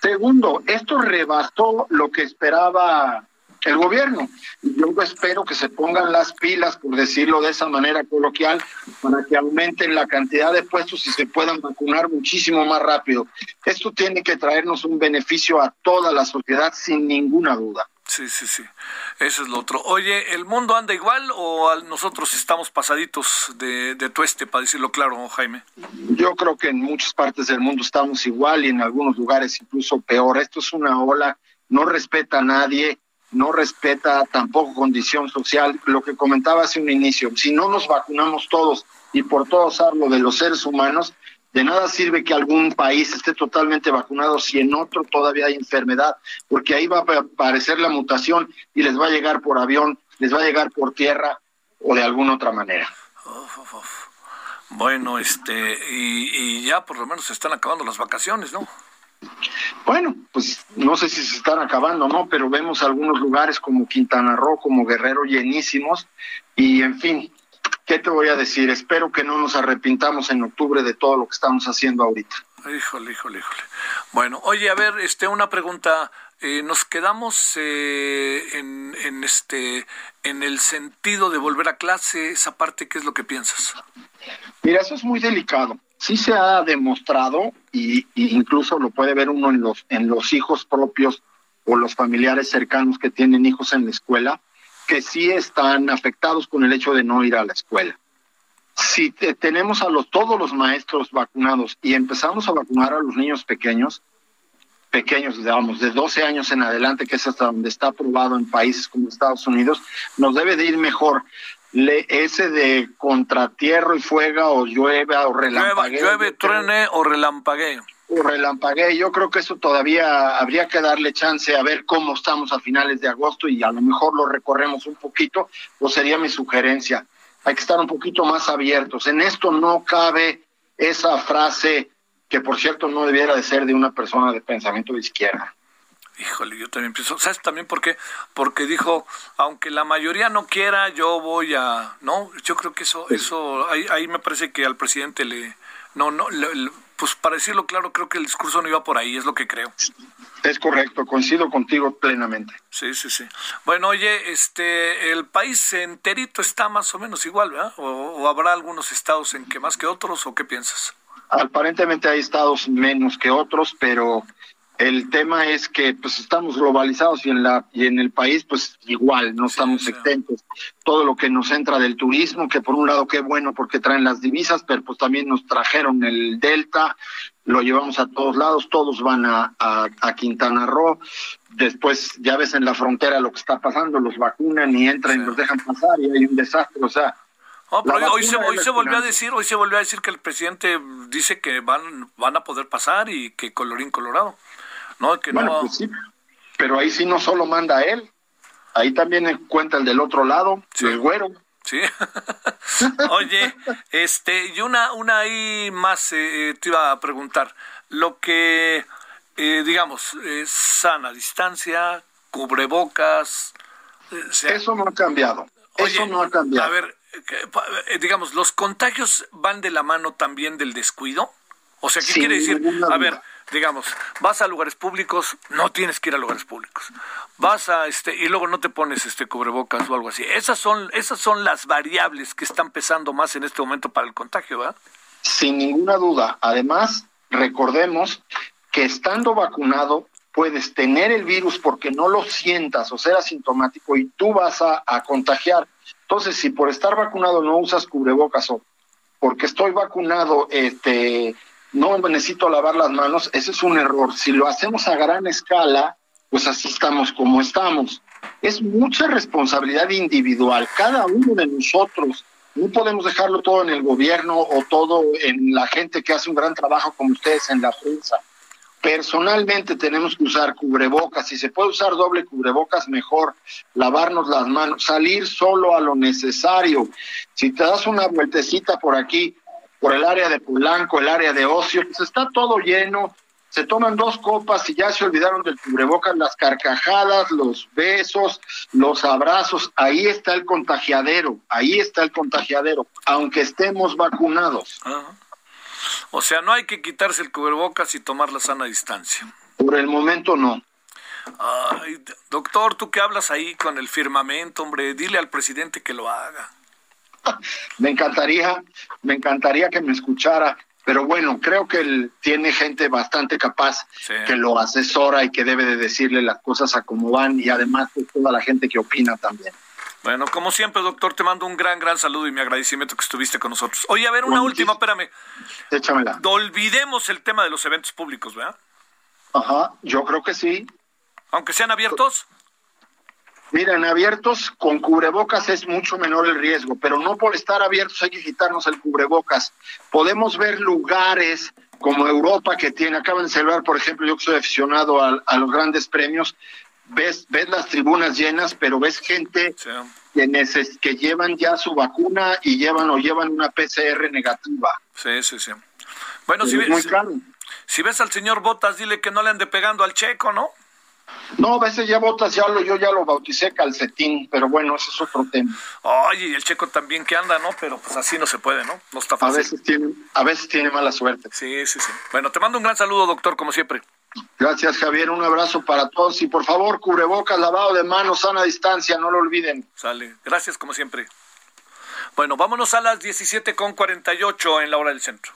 Segundo, esto rebasó lo que esperaba el gobierno. Yo espero que se pongan las pilas, por decirlo de esa manera coloquial, para que aumenten la cantidad de puestos y se puedan vacunar muchísimo más rápido. Esto tiene que traernos un beneficio a toda la sociedad sin ninguna duda. Sí, sí, sí. Eso es lo otro. Oye, ¿el mundo anda igual o nosotros estamos pasaditos de, de tueste, para decirlo claro, Jaime? Yo creo que en muchas partes del mundo estamos igual y en algunos lugares incluso peor. Esto es una ola, no respeta a nadie, no respeta tampoco condición social. Lo que comentaba hace un inicio, si no nos vacunamos todos, y por todos hablo de los seres humanos, de nada sirve que algún país esté totalmente vacunado si en otro todavía hay enfermedad, porque ahí va a aparecer la mutación y les va a llegar por avión, les va a llegar por tierra o de alguna otra manera. Bueno, este, y, ya por lo menos se están acabando las vacaciones, ¿no? Bueno, pues no sé si se están acabando o no, pero vemos algunos lugares como Quintana Roo, como Guerrero llenísimos, y en fin, ¿qué te voy a decir? Espero que no nos arrepintamos en octubre de todo lo que estamos haciendo ahorita. Híjole, híjole, híjole. Bueno, oye, a ver, este, una pregunta. Eh, nos quedamos eh, en, en, este, en el sentido de volver a clase. Esa parte, ¿qué es lo que piensas? Mira, eso es muy delicado. Sí se ha demostrado y, y incluso lo puede ver uno en los en los hijos propios o los familiares cercanos que tienen hijos en la escuela que sí están afectados con el hecho de no ir a la escuela. si tenemos a los, todos los maestros vacunados y empezamos a vacunar a los niños pequeños, pequeños, digamos, de 12 años en adelante, que es hasta donde está aprobado en países como Estados Unidos, nos debe de ir mejor. Le, ese de contratierro y fuega o llueve o relampaguee. Llueve, truene o relampaguee. O relampaguee. Yo creo que eso todavía habría que darle chance a ver cómo estamos a finales de agosto y a lo mejor lo recorremos un poquito, o sería mi sugerencia hay que estar un poquito más abiertos. En esto no cabe esa frase que por cierto no debiera de ser de una persona de pensamiento de izquierda. Híjole, yo también pienso, ¿sabes también por qué? Porque dijo, aunque la mayoría no quiera, yo voy a, ¿no? Yo creo que eso, eso, ahí, ahí me parece que al presidente le, no, no, le, pues para decirlo claro, creo que el discurso no iba por ahí, es lo que creo. Es correcto, coincido contigo plenamente. Sí, sí, sí. Bueno, oye, este, el país enterito está más o menos igual, ¿verdad? ¿O, habrá algunos estados en que más que otros, o qué piensas? Aparentemente hay estados menos que otros, pero el tema es que pues estamos globalizados y en la y en el país pues igual no estamos exentos. Todo lo que nos entra del turismo que por un lado qué bueno porque traen las divisas pero pues también nos trajeron el delta lo llevamos a todos lados todos van a, a, Quintana Roo. Después ya ves en la frontera lo que está pasando los vacunan y entran y los dejan pasar y hay un desastre o sea hoy, se, hoy se volvió a decir, hoy se volvió a decir que el presidente dice que van, van a poder pasar y que colorín colorado. No, que bueno, Pues sí, pero ahí sí no solo manda él, ahí también cuenta el del otro lado, el güero. Sí. [LAUGHS] Oye, este, y una, una ahí más eh, eh, te iba a preguntar. Lo que, eh, digamos, sana distancia, cubrebocas. Eso no ha cambiado. Eso no ha cambiado. A ver, digamos, ¿los contagios van de la mano también del descuido? O sea, ¿qué quiere decir? A ver, digamos, vas a lugares públicos, no tienes que ir a lugares públicos. Vas a este y luego no te pones este cubrebocas o algo así. Esas son esas son las variables que están pesando más en este momento para el contagio, ¿verdad? Sin ninguna duda. Además, recordemos que estando vacunado puedes tener el virus porque no lo sientas o ser asintomático y tú vas a, a contagiar. Entonces, si por estar vacunado no usas cubrebocas o porque estoy vacunado, este no necesito lavar las manos, ese es un error. Si lo hacemos a gran escala, pues así estamos como estamos. Es mucha responsabilidad individual. Cada uno de nosotros, no podemos dejarlo todo en el gobierno o todo en la gente que hace un gran trabajo como ustedes en la prensa. Personalmente tenemos que usar cubrebocas. Si se puede usar doble cubrebocas, mejor. Lavarnos las manos, salir solo a lo necesario. Si te das una vueltecita por aquí, por el área de Polanco, el área de ocio, pues está todo lleno, se toman dos copas y ya se olvidaron del cubrebocas, las carcajadas, los besos, los abrazos, ahí está el contagiadero, ahí está el contagiadero, aunque estemos vacunados. O sea, no hay que quitarse el cubrebocas y tomar la sana distancia. Por el momento no. Ay, doctor, tú que hablas ahí con el firmamento, hombre, dile al presidente que lo haga me encantaría, me encantaría que me escuchara, pero bueno, creo que él tiene gente bastante capaz que lo asesora y que debe de decirle las cosas a cómo van y además pues, toda la gente que opina también. Bueno, como siempre, doctor, te mando un gran, gran saludo y mi agradecimiento que estuviste con nosotros. Oye, a ver, una última, espérame. Échamela. Olvidemos el tema de los eventos públicos, ¿verdad? Ajá, yo creo que sí. Aunque sean abiertos. Miren, abiertos con cubrebocas es mucho menor el riesgo, pero no por estar abiertos hay que quitarnos el cubrebocas. Podemos ver lugares como Europa que tiene, acaban de celebrar, por ejemplo, yo que soy aficionado a, los grandes premios, ves, ves las tribunas llenas, pero ves gente que, que llevan ya su vacuna y llevan o llevan una PCR negativa. Sí, sí, sí. Bueno, si, ves, si ves al señor Botas, dile que no le ande pegando al checo, ¿no? No, a veces ya botas, ya lo, yo ya lo bauticé calcetín, pero bueno, ese es otro tema. Oye, y el checo también que anda, ¿no? Pero pues así no se puede, ¿no? No está fácil. A veces tiene, a veces tiene mala suerte. Sí, sí, sí. Bueno, te mando un gran saludo, doctor, como siempre. Gracias, Javier. Un abrazo para todos. Y por favor, cubrebocas, lavado de manos, sana distancia, no lo olviden. Sale. Gracias, como siempre. Bueno, vámonos a las 17.48 en la hora del centro.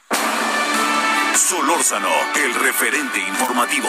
Solórzano, el referente informativo.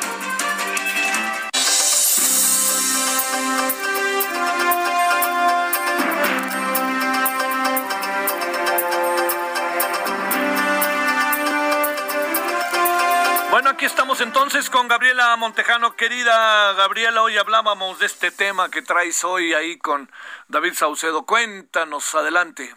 Bueno, aquí estamos entonces con Gabriela Montejano. Querida Gabriela, hoy hablábamos de este tema que traes hoy ahí con David Saucedo. Cuéntanos, adelante.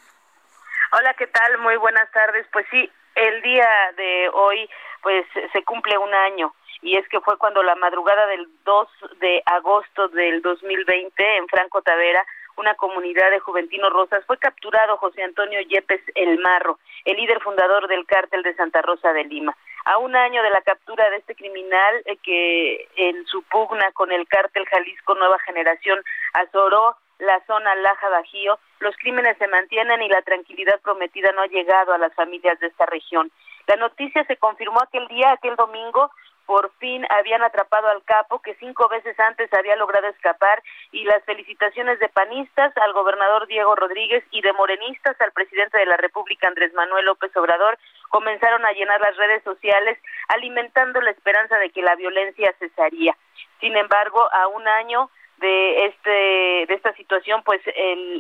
Hola, ¿qué tal? Muy buenas tardes. Pues sí, el día de hoy pues se cumple un año y es que fue cuando la madrugada del 2 de agosto del 2020 en Franco Tavera una comunidad de Juventinos Rosas, fue capturado José Antonio Yepes El Marro, el líder fundador del cártel de Santa Rosa de Lima. A un año de la captura de este criminal eh, que en su pugna con el cártel Jalisco Nueva Generación azoró la zona Laja Bajío, los crímenes se mantienen y la tranquilidad prometida no ha llegado a las familias de esta región. La noticia se confirmó aquel día, aquel domingo, por fin habían atrapado al capo que cinco veces antes había logrado escapar y las felicitaciones de panistas al gobernador Diego Rodríguez y de morenistas al presidente de la República Andrés Manuel López Obrador comenzaron a llenar las redes sociales alimentando la esperanza de que la violencia cesaría. Sin embargo, a un año de este de esta situación pues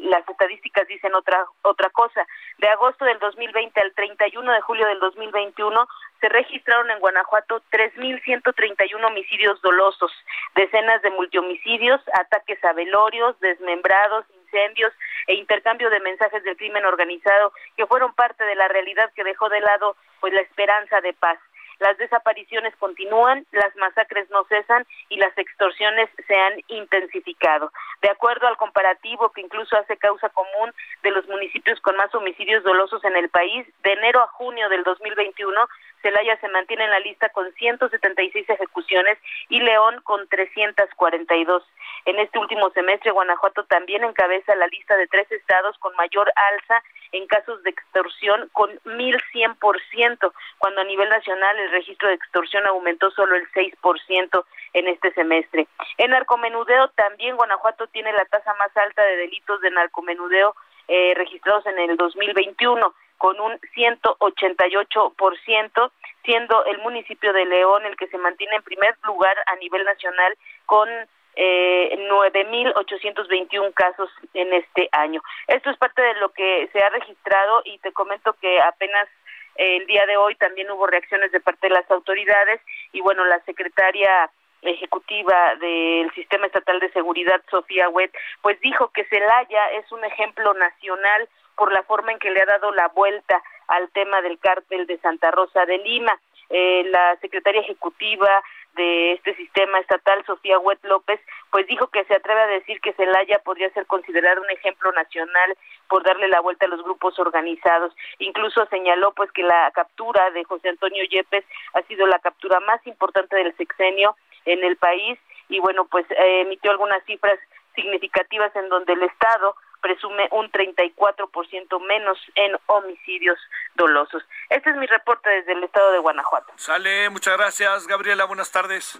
las estadísticas dicen otra otra cosa de agosto del 2020 al 31 de julio del 2021 se registraron en Guanajuato 3.131 homicidios dolosos, decenas de multihomicidios, ataques a velorios, desmembrados, incendios e intercambio de mensajes del crimen organizado que fueron parte de la realidad que dejó de lado pues la esperanza de paz. Las desapariciones continúan, las masacres no cesan y las extorsiones se han intensificado. De acuerdo al comparativo que incluso hace causa común de los municipios con más homicidios dolosos en el país, de enero a junio del 2021, Celaya se mantiene en la lista con 176 ejecuciones y León con 342. En este último semestre, Guanajuato también encabeza la lista de tres estados con mayor alza en casos de extorsión con 1.100%, cuando a nivel nacional el registro de extorsión aumentó solo el 6% en este semestre. En narcomenudeo también Guanajuato tiene la tasa más alta de delitos de narcomenudeo eh, registrados en el 2021 con un 188%, siendo el municipio de León el que se mantiene en primer lugar a nivel nacional con eh, 9.821 casos en este año. Esto es parte de lo que se ha registrado y te comento que apenas el día de hoy también hubo reacciones de parte de las autoridades y bueno, la secretaria ejecutiva del Sistema Estatal de Seguridad, Sofía Wet, pues dijo que Celaya es un ejemplo nacional por la forma en que le ha dado la vuelta al tema del cártel de Santa Rosa de Lima. Eh, la secretaria ejecutiva de este sistema estatal, Sofía Huet López, pues dijo que se atreve a decir que Celaya podría ser considerado un ejemplo nacional por darle la vuelta a los grupos organizados. Incluso señaló pues que la captura de José Antonio Yepes ha sido la captura más importante del sexenio en el país y bueno, pues eh, emitió algunas cifras significativas en donde el Estado presume un 34% menos en homicidios dolosos. Este es mi reporte desde el estado de Guanajuato. Sale, muchas gracias, Gabriela. Buenas tardes.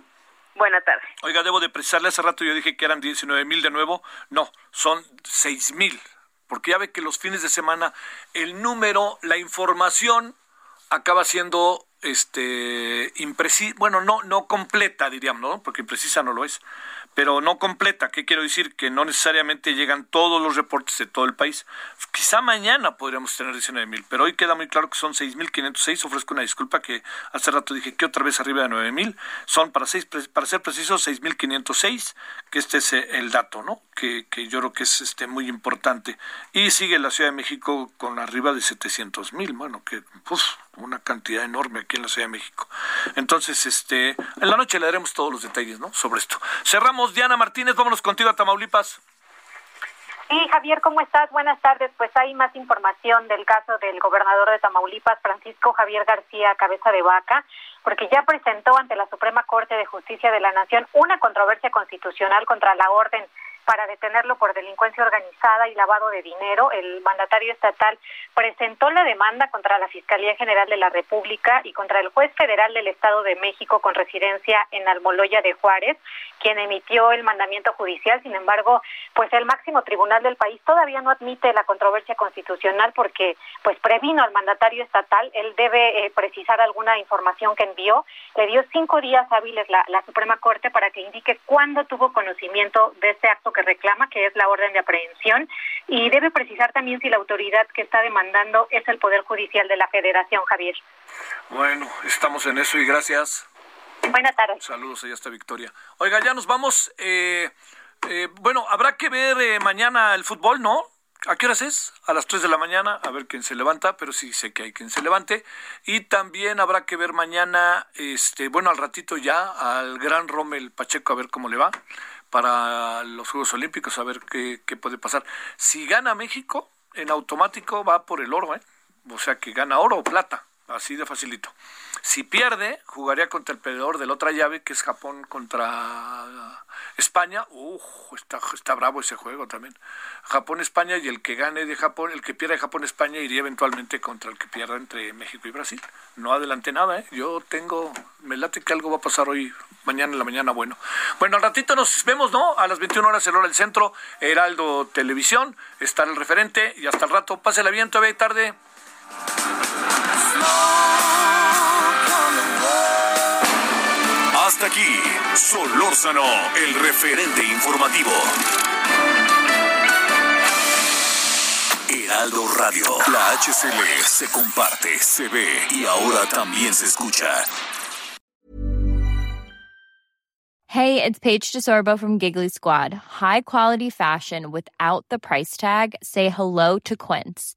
Buenas tardes. Oiga, debo de precisarle, hace rato yo dije que eran 19 mil de nuevo. No, son 6 mil. Porque ya ve que los fines de semana el número, la información acaba siendo este imprecisa, bueno, no no completa diríamos, ¿no? Porque imprecisa no lo es pero no completa. ¿Qué quiero decir? Que no necesariamente llegan todos los reportes de todo el país. Quizá mañana podríamos tener 19 mil, pero hoy queda muy claro que son 6.506. Ofrezco una disculpa que hace rato dije que otra vez arriba de 9 mil. Son, para, seis, para ser precisos, 6.506, que este es eh, el dato, ¿no? Que, que yo creo que es este, muy importante. Y sigue la Ciudad de México con arriba de 700 mil. Bueno, que una cantidad enorme aquí en la Ciudad de México. Entonces, este, en la noche le daremos todos los detalles, ¿no? Sobre esto. Cerramos, Diana Martínez, vámonos contigo a Tamaulipas. Sí, Javier, ¿cómo estás? Buenas tardes. Pues hay más información del caso del gobernador de Tamaulipas, Francisco Javier García Cabeza de Vaca, porque ya presentó ante la Suprema Corte de Justicia de la Nación una controversia constitucional contra la orden para detenerlo por delincuencia organizada y lavado de dinero. El mandatario estatal presentó la demanda contra la Fiscalía General de la República y contra el juez federal del Estado de México con residencia en Almoloya de Juárez, quien emitió el mandamiento judicial. Sin embargo, pues el máximo tribunal del país todavía no admite la controversia constitucional porque pues previno al mandatario estatal, él debe eh, precisar alguna información que envió. Le dio cinco días hábiles la, la Suprema Corte para que indique cuándo tuvo conocimiento de este acto que reclama, que es la orden de aprehensión, y debe precisar también si la autoridad que está demandando es el Poder Judicial de la Federación, Javier. Bueno, estamos en eso y gracias. Buenas tardes. Saludos, allá está Victoria. Oiga, ya nos vamos. Eh, eh, bueno, habrá que ver eh, mañana el fútbol, ¿no? ¿A qué horas es? A las 3 de la mañana, a ver quién se levanta, pero sí sé que hay quien se levante. Y también habrá que ver mañana, este, bueno, al ratito ya, al gran Rommel Pacheco, a ver cómo le va para los Juegos Olímpicos, a ver qué, qué puede pasar. Si gana México, en automático va por el oro, ¿eh? O sea que gana oro o plata, así de facilito. Si pierde, jugaría contra el perdedor de la otra llave, que es Japón contra España. Uf, está, bravo ese juego también. Japón-España y el que gane de Japón, el que pierda de Japón-España iría eventualmente contra el que pierda entre México y Brasil. No adelante nada, ¿eh? Yo tengo, me late que algo va a pasar hoy, mañana en la mañana, bueno. Bueno, al ratito nos vemos, ¿no? A las 21 horas, el hora del centro, Heraldo Televisión, está el referente y hasta el rato. Pásela bien, todavía tarde. Hasta aquí, Solórzano, el referente informativo. Heraldo Radio, la HCL se comparte, se ve y ahora también se escucha. Hey, it's Paige DeSorbo from Giggly Squad. High quality fashion without the price tag. Say hello to Quince.